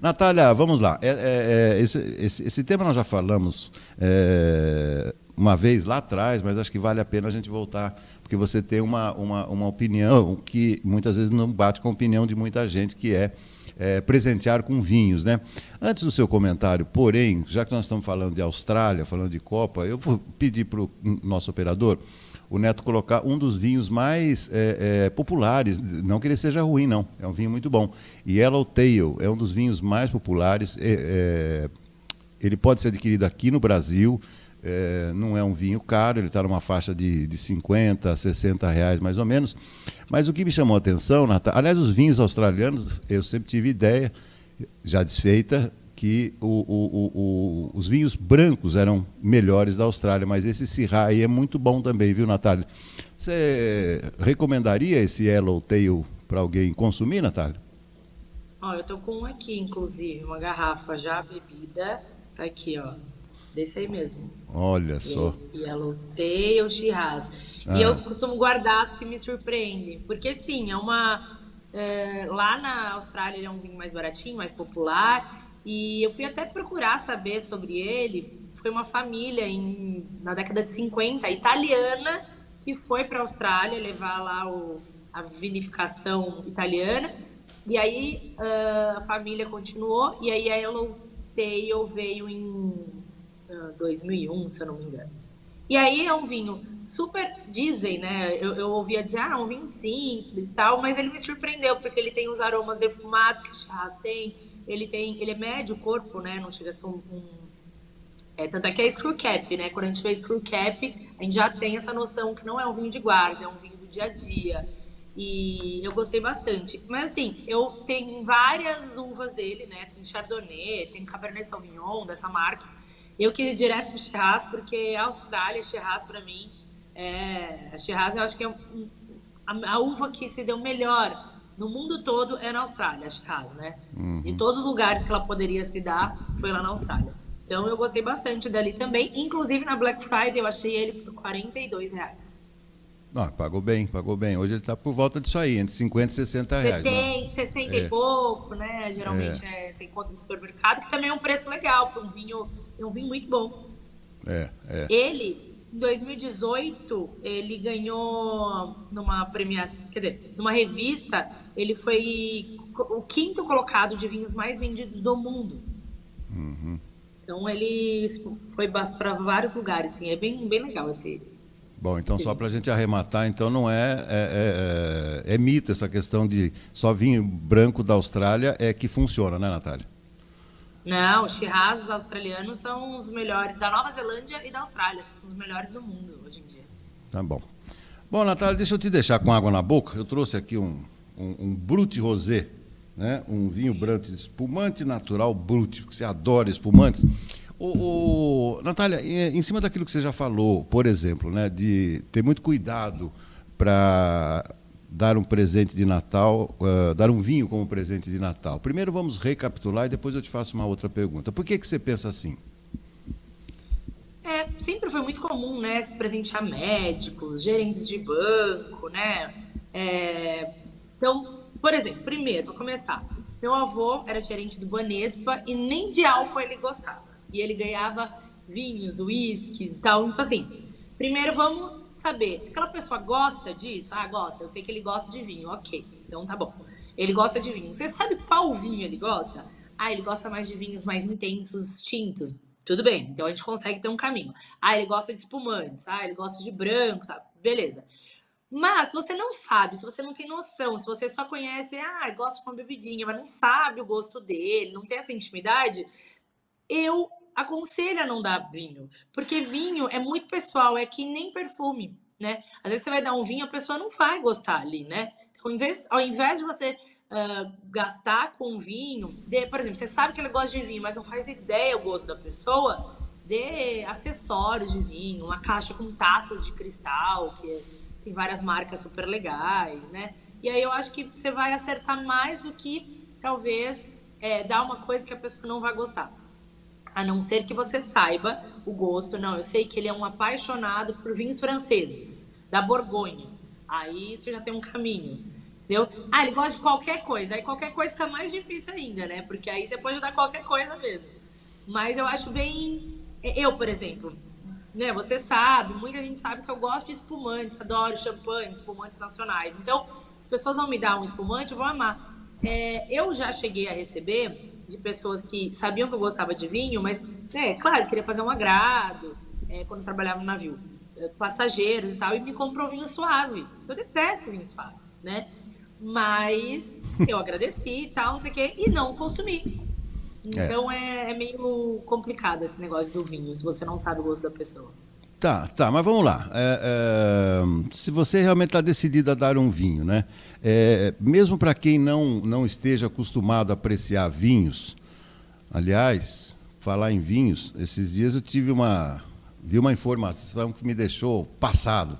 Natália, vamos lá. É, é, é, esse, esse, esse, tema nós já falamos é, uma vez lá atrás, mas acho que vale a pena a gente voltar, porque você tem uma, uma, uma opinião que muitas vezes não bate com a opinião de muita gente, que é, é, presentear com vinhos. Né? Antes do seu comentário, porém, já que nós estamos falando de Austrália, falando de Copa, eu vou pedir para o nosso operador o Neto colocar um dos vinhos mais é, é, populares, não que ele seja ruim, não, é um vinho muito bom. Yellow Tail é um dos vinhos mais populares, é, é ele pode ser adquirido aqui no Brasil, é, não é um vinho caro, ele está numa faixa de, de 50, 60 reais mais ou menos. Mas o que me chamou a atenção, Natália, aliás, os vinhos australianos, eu sempre tive ideia, já desfeita, que o, o, o, os vinhos brancos eram melhores da Austrália, mas esse Syrah aí é muito bom também, viu, Natália? Você recomendaria esse Yellow Tail para alguém consumir, Natália? Ó, eu tô com um aqui, inclusive, uma garrafa já bebida, tá aqui, ó, desse aí mesmo. Olha só. Yellow Tail Shiraz. Ah. E eu costumo guardar as que me surpreendem, porque sim, é uma... É, lá na Austrália ele é um vinho mais baratinho, mais popular, e eu fui até procurar saber sobre ele. Foi uma família em, na década de 50, italiana, que foi para a Austrália levar lá o, a vinificação italiana. E aí a família continuou, e aí a Yellow Tail veio em uh, 2001, se eu não me engano. E aí é um vinho super, dizem, né? Eu, eu ouvia dizer, ah, é um vinho simples tal, mas ele me surpreendeu, porque ele tem os aromas defumados que o Chas tem, ele tem, ele é médio corpo, né? Não chega a ser um, um é, tanto é que é screw cap, né? Quando a gente vê screw cap, a gente já tem essa noção que não é um vinho de guarda, é um vinho do dia a dia. E eu gostei bastante. Mas assim, eu tenho várias uvas dele, né? Tem Chardonnay, tem Cabernet Sauvignon dessa marca. Eu quis ir direto pro Shiraz, porque a Austrália, Shiraz para mim, é... a Shiraz eu acho que é um, a, a uva que se deu melhor no mundo todo é na Austrália, a Shiraz, né? Uhum. De todos os lugares que ela poderia se dar, foi lá na Austrália. Então eu gostei bastante dali também. Inclusive na Black Friday eu achei ele por 42 reais. Não, pagou bem, pagou bem. Hoje ele está por volta disso aí, entre 50 e 60 reais. 70, né? 60 é. e pouco, né? Geralmente é. é, você encontra no supermercado, que também é um preço legal para um vinho, é um vinho muito bom. É, é. Ele em 2018, ele ganhou numa premiação, quer dizer, numa revista, ele foi o quinto colocado de vinhos mais vendidos do mundo. Uhum. Então ele foi para vários lugares, sim, é bem, bem legal esse. Bom, então esse só para a gente arrematar, então não é é, é é, é mito essa questão de só vinho branco da Austrália é que funciona, né, Natália? Não, os Shiraz australianos são os melhores da Nova Zelândia e da Austrália, são os melhores do mundo hoje em dia. Tá bom. Bom, Natália, deixa eu te deixar com água na boca. Eu trouxe aqui um, um, um Brut Rosé, né? um vinho branco espumante natural Brut, porque você adora espumantes. O, o, Natália, em cima daquilo que você já falou, por exemplo, né, de ter muito cuidado para dar um presente de Natal, uh, dar um vinho como presente de Natal. Primeiro vamos recapitular e depois eu te faço uma outra pergunta. Por que, que você pensa assim? É, sempre foi muito comum, né, se presentear médicos, gerentes de banco, né? É, então, por exemplo, primeiro, para começar, meu avô era gerente do Banespa e nem de álcool ele gostava. E ele ganhava vinhos, uísques e tal. Então, assim, primeiro vamos saber, aquela pessoa gosta disso? Ah, gosta. Eu sei que ele gosta de vinho. Ok, então tá bom. Ele gosta de vinho. Você sabe qual vinho ele gosta? Ah, ele gosta mais de vinhos mais intensos, tintos. Tudo bem, então a gente consegue ter um caminho. Ah, ele gosta de espumantes. Ah, ele gosta de branco, sabe? Beleza. Mas se você não sabe, se você não tem noção, se você só conhece, ah, gosta de uma bebidinha, mas não sabe o gosto dele, não tem essa intimidade, eu aconselho a não dar vinho. Porque vinho é muito pessoal, é que nem perfume, né? Às vezes você vai dar um vinho, a pessoa não vai gostar ali, né? Então, ao invés, ao invés de você uh, gastar com vinho, de, por exemplo, você sabe que ele gosta de vinho, mas não faz ideia o gosto da pessoa, dê acessórios de vinho, uma caixa com taças de cristal, que tem várias marcas super legais, né? E aí eu acho que você vai acertar mais do que talvez é, dar uma coisa que a pessoa não vai gostar. A não ser que você saiba o gosto. Não, eu sei que ele é um apaixonado por vinhos franceses, da Borgonha. Aí você já tem um caminho. Entendeu? Ah, ele gosta de qualquer coisa. Aí qualquer coisa fica mais difícil ainda, né? Porque aí você pode dar qualquer coisa mesmo. Mas eu acho bem. Eu, por exemplo, né? Você sabe, muita gente sabe que eu gosto de espumantes, adoro champanhe, espumantes nacionais. Então, as pessoas vão me dar um espumante, vou amar. É, eu já cheguei a receber de pessoas que sabiam que eu gostava de vinho, mas, é claro, queria fazer um agrado, é, quando trabalhava no navio. É, passageiros e tal, e me comprou vinho suave. Eu detesto vinho suave, né? Mas eu agradeci e tal, não sei o quê, e não consumi. Então é. é. é meio complicado esse negócio do vinho, se você não sabe o gosto da pessoa. Tá, tá, mas vamos lá. É, é, se você realmente está decidido a dar um vinho, né? É, mesmo para quem não, não esteja acostumado a apreciar vinhos, aliás, falar em vinhos, esses dias eu tive uma, vi uma informação que me deixou passado.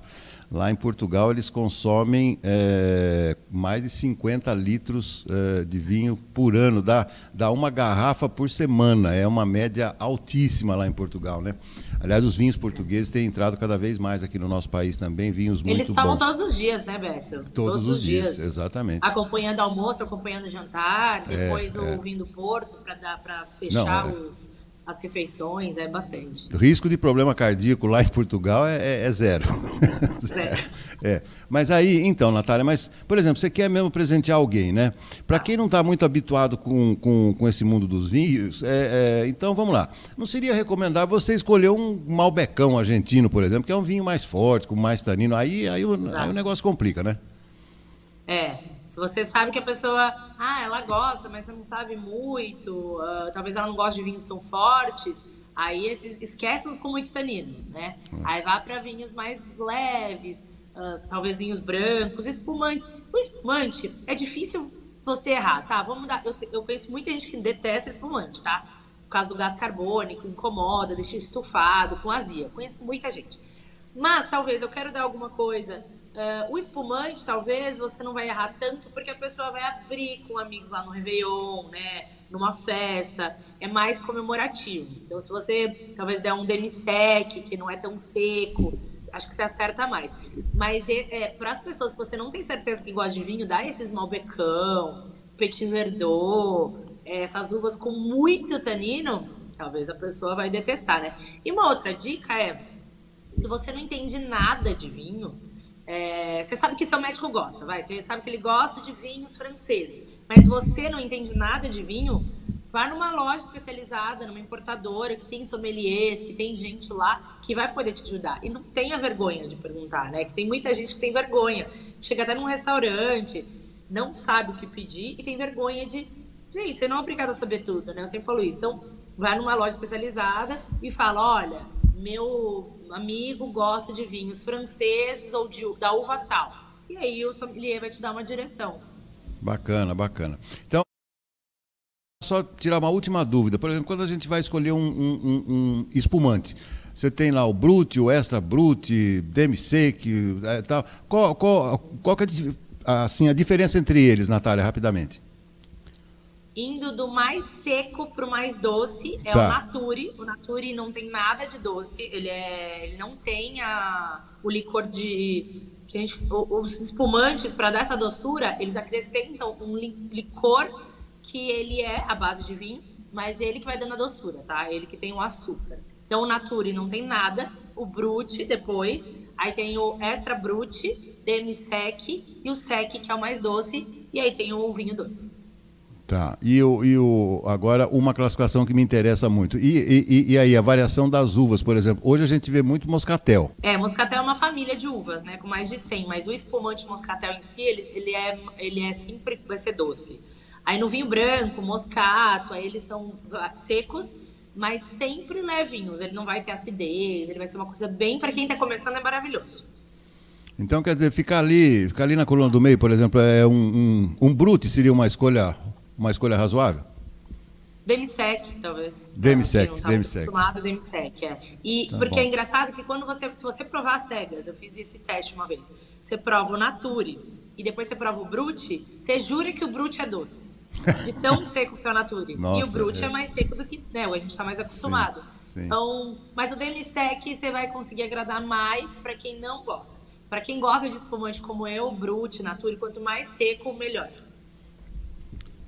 Lá em Portugal, eles consomem é, mais de 50 litros é, de vinho por ano, dá, dá uma garrafa por semana, é uma média altíssima lá em Portugal, né? Aliás, os vinhos portugueses têm entrado cada vez mais aqui no nosso país também, vinhos muito Eles tomam todos os dias, né, Beto? Todos, todos os dias, dias, exatamente. Acompanhando almoço, acompanhando jantar, é, depois é, o vinho do Porto para fechar Não, é. os as refeições, é bastante. O risco de problema cardíaco lá em Portugal é, é, é zero. Zero. é. Mas aí, então, Natália, mas, por exemplo, você quer mesmo presentear alguém, né? Para quem não está muito habituado com, com, com, esse mundo dos vinhos, é, é, então vamos lá. Não seria recomendável você escolher um malbecão argentino, por exemplo, que é um vinho mais forte, com mais tanino. Aí, aí, o, aí o negócio complica, né? É, você sabe que a pessoa, ah, ela gosta, mas você não sabe muito, uh, talvez ela não goste de vinhos tão fortes, aí esses, esquece os com muito tanino, né? Hum. Aí vá para vinhos mais leves, uh, talvez vinhos brancos, espumantes. O espumante é difícil você errar, tá? Vamos dar. Eu, eu conheço muita gente que detesta espumante, tá? Por causa do gás carbônico, incomoda, deixa estufado, com azia. Conheço muita gente. Mas talvez eu quero dar alguma coisa Uh, o espumante, talvez, você não vai errar tanto porque a pessoa vai abrir com amigos lá no Réveillon, né? Numa festa. É mais comemorativo. Então, se você talvez der um demi-sec, que não é tão seco, acho que você acerta mais. Mas é, é para as pessoas que você não tem certeza que gosta de vinho, dá esses malbecão, petit verdot, é, essas uvas com muito tanino, talvez a pessoa vai detestar, né? E uma outra dica é, se você não entende nada de vinho, é, você sabe que seu médico gosta, vai. Você sabe que ele gosta de vinhos franceses. Mas você não entende nada de vinho, vá numa loja especializada, numa importadora, que tem sommeliers, que tem gente lá que vai poder te ajudar. E não tenha vergonha de perguntar, né? Que tem muita gente que tem vergonha. Chega até num restaurante, não sabe o que pedir e tem vergonha de. Gente, você não é obrigado a saber tudo, né? Eu sempre falo isso. Então, vai numa loja especializada e fala: olha, meu amigo gosta de vinhos franceses ou de, da uva tal. E aí o sommelier vai te dar uma direção. Bacana, bacana. Então, só tirar uma última dúvida. Por exemplo, quando a gente vai escolher um, um, um espumante, você tem lá o Brut, o Extra Brut, Demi-Sec é, tal. Qual, qual, qual que é assim, a diferença entre eles, Natália, rapidamente? Indo do mais seco para o mais doce é tá. o Nature. O Nature não tem nada de doce, ele, é, ele não tem a, o licor de. Que a gente, os espumantes, para dar essa doçura, eles acrescentam um licor que ele é a base de vinho, mas ele que vai dando a doçura, tá? Ele que tem o açúcar. Então o Nature não tem nada, o Brut depois, aí tem o Extra Brut, Demi-Sec e o Sec, que é o mais doce, e aí tem o vinho doce. Tá. E, o, e o, agora uma classificação que me interessa muito. E, e, e, aí, a variação das uvas, por exemplo. Hoje a gente vê muito moscatel. É, moscatel é uma família de uvas, né? Com mais de 100. Mas o espumante moscatel em si, ele, ele, é, ele é sempre vai ser doce. Aí no vinho branco, moscato, aí eles são secos, mas sempre levinhos. Ele não vai ter acidez, ele vai ser uma coisa bem... para quem está começando, é maravilhoso. Então, quer dizer, ficar ali, ficar ali na coluna do meio, por exemplo, é um, um, um brute seria uma escolha uma escolha razoável? Demisec, talvez. Demisec, não, Demisec. Acostumado Demisec, é. E tá porque é bom. é engraçado que quando você, se você provar cegas, eu fiz esse teste uma vez. Você prova o Nature e depois você prova o Brute, você jura que o Brute é doce. De tão seco que é o Nature. Nossa, e o Brute é. é. mais seco do que, né, a gente está mais acostumado. Sim, sim. Então, mas o Demisec você vai conseguir agradar mais para quem não gosta. para quem gosta de espumante como eu, Brut, Nature, quanto mais seco, melhor.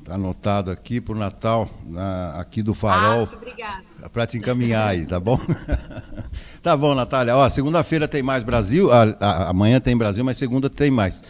Anotado aqui para o Natal, na, aqui do Farol. Ah, obrigada. Para te encaminhar aí, tá bom? tá bom, Natália. Ó, segunda-feira tem mais Brasil, a, a, amanhã tem Brasil, mas segunda tem mais.